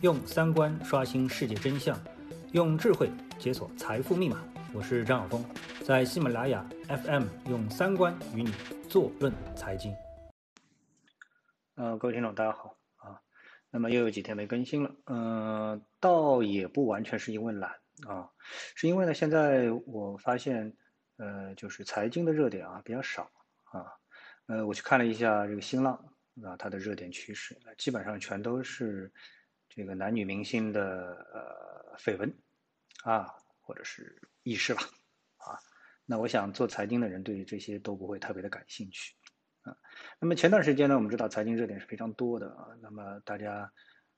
用三观刷新世界真相，用智慧解锁财富密码。我是张晓峰，在喜马拉雅 FM 用三观与你坐论财经。呃，各位听众，大家好啊。那么又有几天没更新了，嗯，倒也不完全是因为懒啊，是因为呢，现在我发现，呃，就是财经的热点啊比较少啊。呃，我去看了一下这个新浪啊，它的热点趋势，基本上全都是这个男女明星的呃绯闻啊，或者是轶事吧啊。那我想做财经的人对于这些都不会特别的感兴趣啊。那么前段时间呢，我们知道财经热点是非常多的啊，那么大家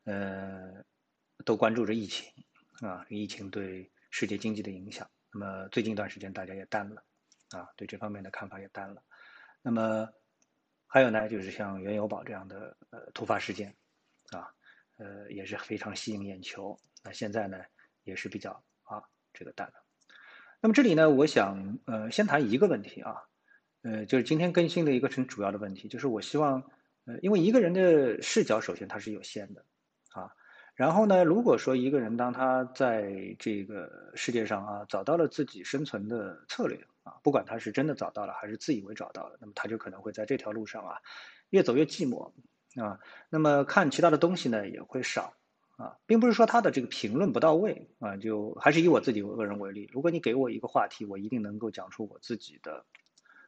呃都关注着疫情啊，疫情对世界经济的影响。那么最近一段时间大家也淡了啊，对这方面的看法也淡了。那么还有呢，就是像原油宝这样的呃突发事件，啊，呃也是非常吸引眼球。那现在呢也是比较啊这个淡了。那么这里呢，我想呃先谈一个问题啊，呃就是今天更新的一个很主要的问题，就是我希望呃因为一个人的视角首先它是有限的啊，然后呢，如果说一个人当他在这个世界上啊找到了自己生存的策略。啊，不管他是真的找到了还是自以为找到了，那么他就可能会在这条路上啊，越走越寂寞啊。那么看其他的东西呢也会少啊，并不是说他的这个评论不到位啊。就还是以我自己个人为例，如果你给我一个话题，我一定能够讲出我自己的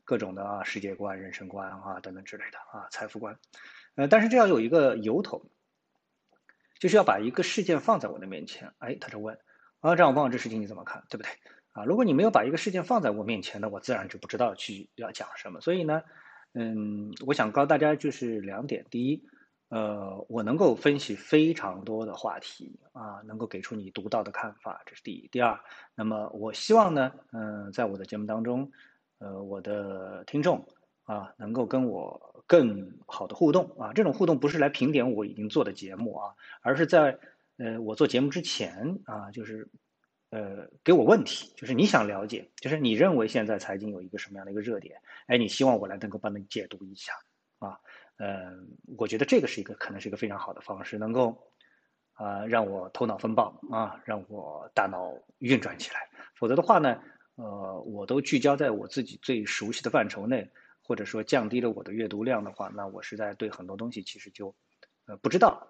各种的啊世界观、人生观啊等等之类的啊财富观。呃，但是这要有一个由头，就是要把一个事件放在我的面前，哎，他就问啊，张望这事情你怎么看，对不对？啊，如果你没有把一个事件放在我面前呢，我自然就不知道去要讲什么。所以呢，嗯，我想告诉大家就是两点：第一，呃，我能够分析非常多的话题啊，能够给出你独到的看法，这是第一；第二，那么我希望呢，嗯，在我的节目当中，呃，我的听众啊，能够跟我更好的互动啊。这种互动不是来评点我已经做的节目啊，而是在呃我做节目之前啊，就是。呃，给我问题，就是你想了解，就是你认为现在财经有一个什么样的一个热点？哎，你希望我来能够帮你解读一下啊？嗯，我觉得这个是一个可能是一个非常好的方式，能够啊让我头脑风暴啊，让我大脑运转起来。否则的话呢，呃，我都聚焦在我自己最熟悉的范畴内，或者说降低了我的阅读量的话，那我实在对很多东西其实就呃不知道。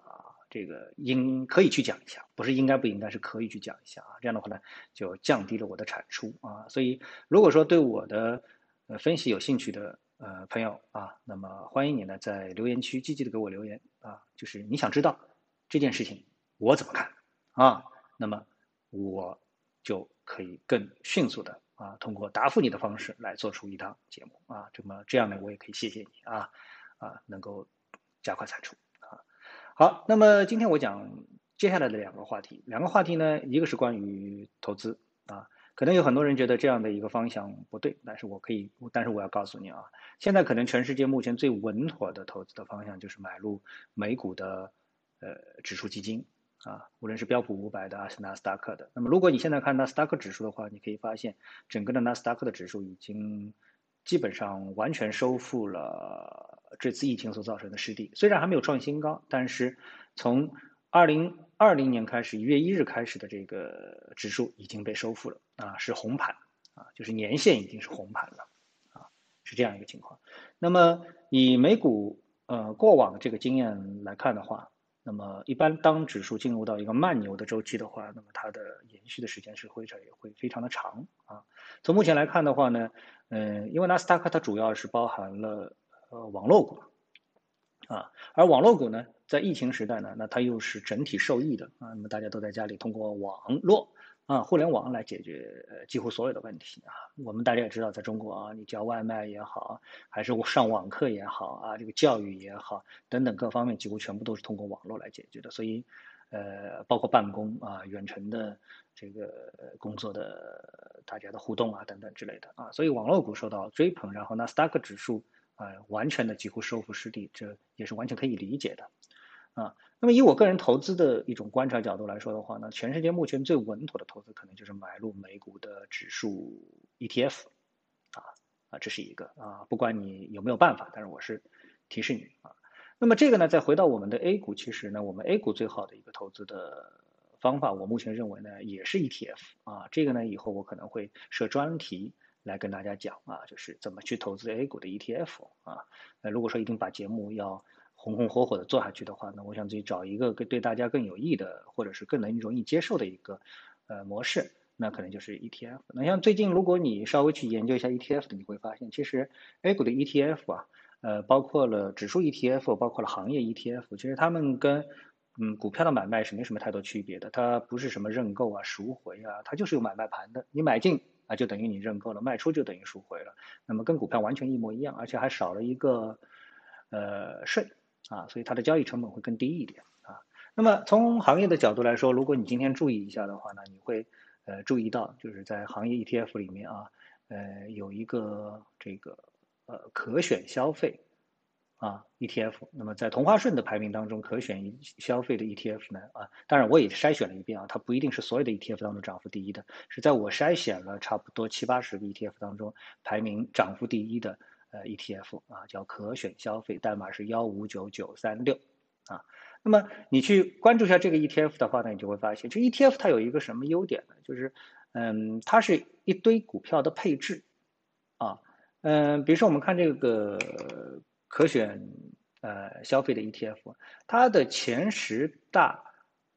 这个应可以去讲一下，不是应该不应该是可以去讲一下啊。这样的话呢，就降低了我的产出啊。所以如果说对我的呃分析有兴趣的呃朋友啊，那么欢迎你呢在留言区积极的给我留言啊，就是你想知道这件事情我怎么看啊，那么我就可以更迅速的啊通过答复你的方式来做出一档节目啊。这么这样呢，我也可以谢谢你啊啊，能够加快产出。好，那么今天我讲接下来的两个话题，两个话题呢，一个是关于投资啊，可能有很多人觉得这样的一个方向不对，但是我可以，但是我要告诉你啊，现在可能全世界目前最稳妥的投资的方向就是买入美股的呃指数基金啊，无论是标普五百的还是纳斯达克的。那么如果你现在看纳斯达克指数的话，你可以发现整个的纳斯达克的指数已经基本上完全收复了。这次疫情所造成的失地，虽然还没有创新高，但是从二零二零年开始，一月一日开始的这个指数已经被收复了啊，是红盘啊，就是年线已经是红盘了啊，是这样一个情况。那么以美股呃过往的这个经验来看的话，那么一般当指数进入到一个慢牛的周期的话，那么它的延续的时间是会也会非常的长啊。从目前来看的话呢，嗯，因为纳斯达克它主要是包含了。呃，网络股，啊，而网络股呢，在疫情时代呢，那它又是整体受益的啊。那么大家都在家里通过网络啊，互联网来解决几乎所有的问题啊。我们大家也知道，在中国啊，你叫外卖也好，还是上网课也好啊，这个教育也好，等等各方面几乎全部都是通过网络来解决的。所以，呃，包括办公啊，远程的这个工作的大家的互动啊，等等之类的啊。所以网络股受到追捧，然后纳斯达克指数。呃，完全的几乎收复失地，这也是完全可以理解的，啊，那么以我个人投资的一种观察角度来说的话呢，全世界目前最稳妥的投资可能就是买入美股的指数 ETF，啊啊，这是一个啊，不管你有没有办法，但是我是提示你啊，那么这个呢，再回到我们的 A 股，其实呢，我们 A 股最好的一个投资的方法，我目前认为呢，也是 ETF 啊。这个呢，以后我可能会设专题来跟大家讲啊，就是怎么去投资 A 股的 ETF 啊。那如果说一定把节目要红红火火的做下去的话呢，我想自己找一个更对大家更有益的，或者是更能容易接受的一个呃模式。那可能就是 ETF。那像最近，如果你稍微去研究一下 ETF 的，你会发现，其实 A 股的 ETF 啊，呃，包括了指数 ETF，包括了行业 ETF，其实它们跟嗯股票的买卖是没什么太多区别的。它不是什么认购啊、赎回啊，它就是有买卖盘的。你买进啊，就等于你认购了；卖出就等于赎回了。那么跟股票完全一模一样，而且还少了一个呃税啊，所以它的交易成本会更低一点啊。那么从行业的角度来说，如果你今天注意一下的话呢，你会。呃，注意到就是在行业 ETF 里面啊，呃，有一个这个呃可选消费啊 ETF。那么在同花顺的排名当中，可选消费的 ETF 呢啊，当然我也筛选了一遍啊，它不一定是所有的 ETF 当中涨幅第一的，是在我筛选了差不多七八十个 ETF 当中排名涨幅第一的呃 ETF 啊，叫可选消费，代码是幺五九九三六啊。那么你去关注一下这个 ETF 的话呢，你就会发现，这 ETF 它有一个什么优点呢？就是，嗯，它是一堆股票的配置，啊，嗯，比如说我们看这个可选呃消费的 ETF，它的前十大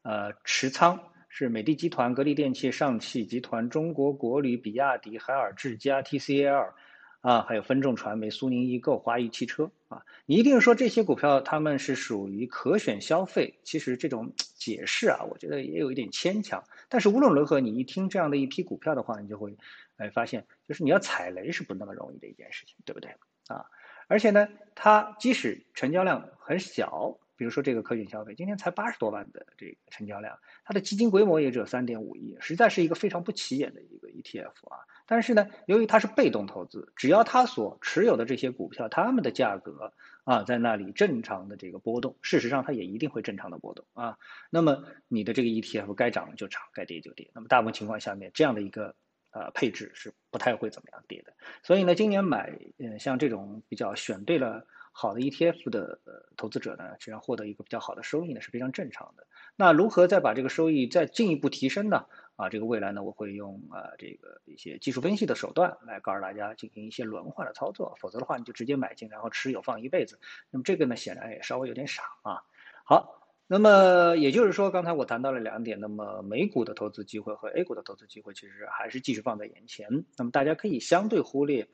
呃持仓是美的集团、格力电器、上汽集团、中国国旅、比亚迪、海尔智家、TCL。啊，还有分众传媒、苏宁易购、华谊汽车啊，你一定说这些股票他们是属于可选消费，其实这种解释啊，我觉得也有一点牵强。但是无论如何，你一听这样的一批股票的话，你就会哎发现，就是你要踩雷是不那么容易的一件事情，对不对啊？而且呢，它即使成交量很小。比如说这个可选消费，今天才八十多万的这个成交量，它的基金规模也只有三点五亿，实在是一个非常不起眼的一个 ETF 啊。但是呢，由于它是被动投资，只要它所持有的这些股票，它们的价格啊在那里正常的这个波动，事实上它也一定会正常的波动啊。那么你的这个 ETF 该涨就涨，该跌就跌。那么大部分情况下面，这样的一个呃配置是不太会怎么样跌的。所以呢，今年买嗯像这种比较选对了。好的 ETF 的呃投资者呢，实际上获得一个比较好的收益呢是非常正常的。那如何再把这个收益再进一步提升呢？啊，这个未来呢，我会用啊这个一些技术分析的手段来告诉大家进行一些轮换的操作，否则的话你就直接买进然后持有放一辈子。那么这个呢，显然也稍微有点傻啊。好，那么也就是说，刚才我谈到了两点，那么美股的投资机会和 A 股的投资机会其实还是继续放在眼前。那么大家可以相对忽略。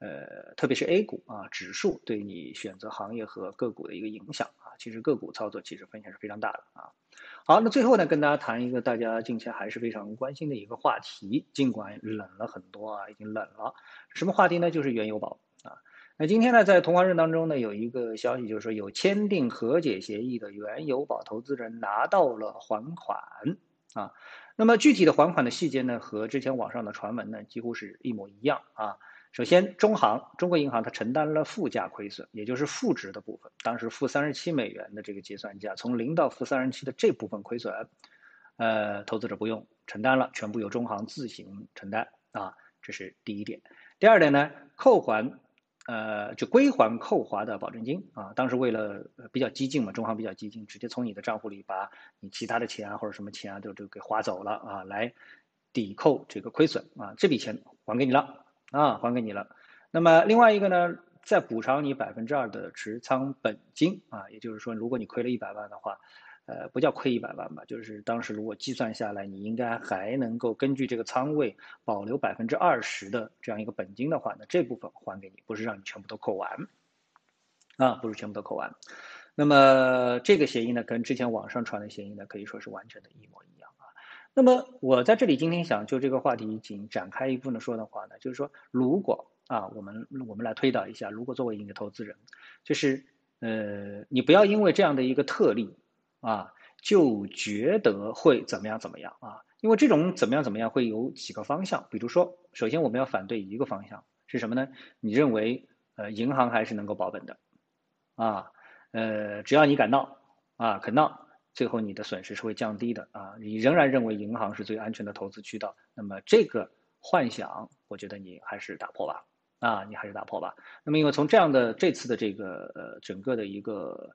呃，特别是 A 股啊，指数对你选择行业和个股的一个影响啊，其实个股操作其实风险是非常大的啊。好，那最后呢，跟大家谈一个大家近期还是非常关心的一个话题，尽管冷了很多啊，已经冷了。什么话题呢？就是原油宝。那今天呢，在同花顺当中呢，有一个消息，就是说有签订和解协议的原油宝投资人拿到了还款啊。那么具体的还款的细节呢，和之前网上的传闻呢，几乎是一模一样啊。首先，中行中国银行它承担了负价亏损，也就是负值的部分。当时负三十七美元的这个结算价，从零到负三十七的这部分亏损，呃，投资者不用承担了，全部由中行自行承担啊，这是第一点。第二点呢，扣还，呃，就归还扣划的保证金啊。当时为了比较激进嘛，中行比较激进，直接从你的账户里把你其他的钱啊或者什么钱啊都都给划走了啊，来抵扣这个亏损啊，这笔钱还给你了。啊，还给你了。那么另外一个呢，再补偿你百分之二的持仓本金啊，也就是说，如果你亏了一百万的话，呃，不叫亏一百万吧，就是当时如果计算下来，你应该还能够根据这个仓位保留百分之二十的这样一个本金的话，呢这部分还给你，不是让你全部都扣完，啊，不是全部都扣完。那么这个协议呢，跟之前网上传的协议呢，可以说是完全的一模一样啊。那么我在这里今天想就这个话题仅展开一部分说的话呢，就是说，如果啊，我们我们来推导一下，如果作为一个投资人，就是呃，你不要因为这样的一个特例啊，就觉得会怎么样怎么样啊，因为这种怎么样怎么样会有几个方向，比如说，首先我们要反对一个方向是什么呢？你认为呃，银行还是能够保本的啊，呃，只要你敢闹啊，肯闹。最后你的损失是会降低的啊！你仍然认为银行是最安全的投资渠道，那么这个幻想，我觉得你还是打破吧啊！你还是打破吧。那么因为从这样的这次的这个呃整个的一个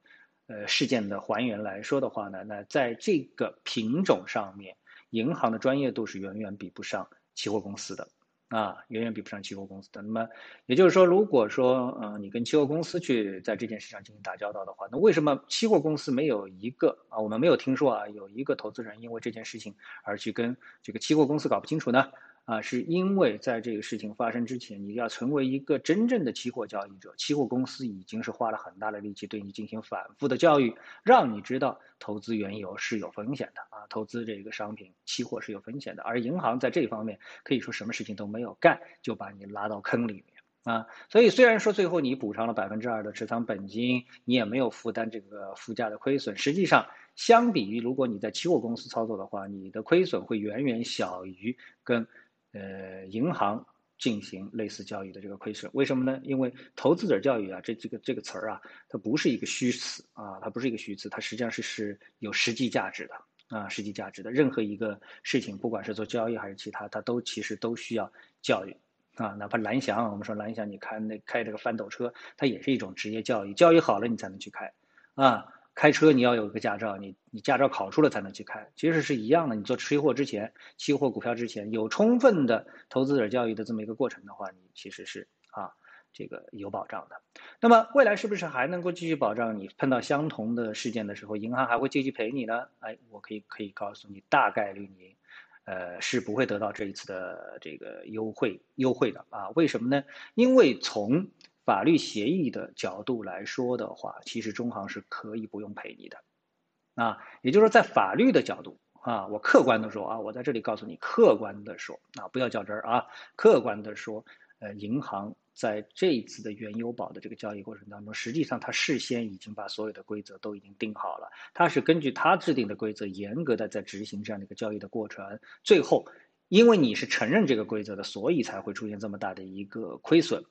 呃事件的还原来说的话呢，那在这个品种上面，银行的专业度是远远比不上期货公司的。啊，远远比不上期货公司的。那么，也就是说，如果说，呃，你跟期货公司去在这件事上进行打交道的话，那为什么期货公司没有一个啊？我们没有听说啊，有一个投资人因为这件事情而去跟这个期货公司搞不清楚呢？啊，是因为在这个事情发生之前，你要成为一个真正的期货交易者，期货公司已经是花了很大的力气对你进行反复的教育，让你知道投资原油是有风险的啊，投资这个商品期货是有风险的。而银行在这方面可以说什么事情都没有干，就把你拉到坑里面啊。所以虽然说最后你补偿了百分之二的持仓本金，你也没有负担这个附加的亏损，实际上相比于如果你在期货公司操作的话，你的亏损会远远小于跟。呃，银行进行类似交易的这个亏损，为什么呢？因为投资者教育啊，这这个这个词儿啊，它不是一个虚词啊，它不是一个虚词，它实际上是是有实际价值的啊，实际价值的。任何一个事情，不管是做交易还是其他，它都其实都需要教育啊。哪怕蓝翔，我们说蓝翔，你看那开这个翻斗车，它也是一种职业教育，教育好了你才能去开啊。开车你要有一个驾照，你你驾照考出了才能去开，其实是一样的。你做期货之前，期货股票之前有充分的投资者教育的这么一个过程的话，你其实是啊这个有保障的。那么未来是不是还能够继续保障？你碰到相同的事件的时候，银行还会继续赔你呢？哎，我可以可以告诉你，大概率你呃是不会得到这一次的这个优惠优惠的啊？为什么呢？因为从法律协议的角度来说的话，其实中行是可以不用赔你的，啊，也就是说在法律的角度啊，我客观的说啊，我在这里告诉你，客观的说啊，不要较真儿啊，客观的说，呃，银行在这一次的原油宝的这个交易过程当中，实际上它事先已经把所有的规则都已经定好了，它是根据它制定的规则，严格的在执行这样的一个交易的过程，最后因为你是承认这个规则的，所以才会出现这么大的一个亏损，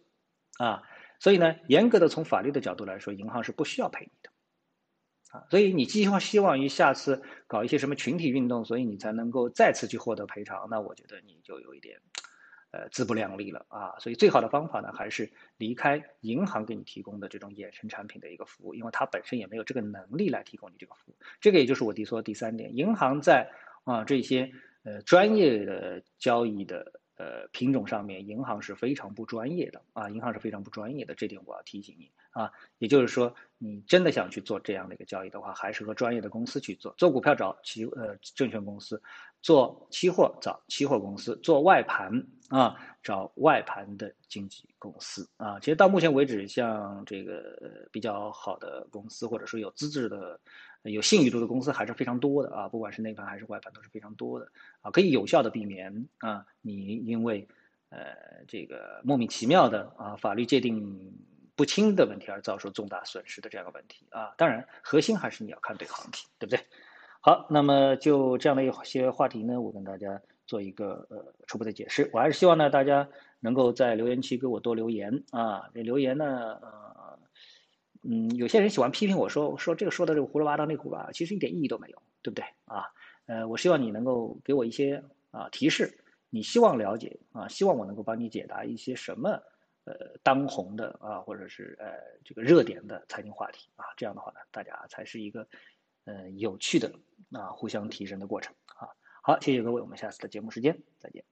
啊。所以呢，严格的从法律的角度来说，银行是不需要赔你的，啊，所以你寄望希望于下次搞一些什么群体运动，所以你才能够再次去获得赔偿，那我觉得你就有一点，呃，自不量力了啊。所以最好的方法呢，还是离开银行给你提供的这种衍生产品的一个服务，因为它本身也没有这个能力来提供你这个服务。这个也就是我提出的第三点，银行在啊这些呃专业的交易的。呃，品种上面，银行是非常不专业的啊，银行是非常不专业的，这点我要提醒你啊。也就是说，你真的想去做这样的一个交易的话，还是和专业的公司去做。做股票找期呃证券公司，做期货找期货公司，做外盘啊找外盘的经纪公司啊。其实到目前为止，像这个比较好的公司，或者说有资质的。有信誉度的公司还是非常多的啊，不管是内盘还是外盘都是非常多的啊，可以有效的避免啊你因为呃这个莫名其妙的啊法律界定不清的问题而遭受重大损失的这样的问题啊，当然核心还是你要看对行情，对不对？好，那么就这样的一些话题呢，我跟大家做一个呃初步的解释，我还是希望呢大家能够在留言区给我多留言啊，这留言呢呃。嗯，有些人喜欢批评我说说这个说的这个胡说八道那股吧，其实一点意义都没有，对不对啊？呃，我希望你能够给我一些啊提示，你希望了解啊，希望我能够帮你解答一些什么呃当红的啊，或者是呃这个热点的财经话题啊，这样的话呢，大家才是一个呃有趣的啊互相提升的过程啊。好，谢谢各位，我们下次的节目时间再见。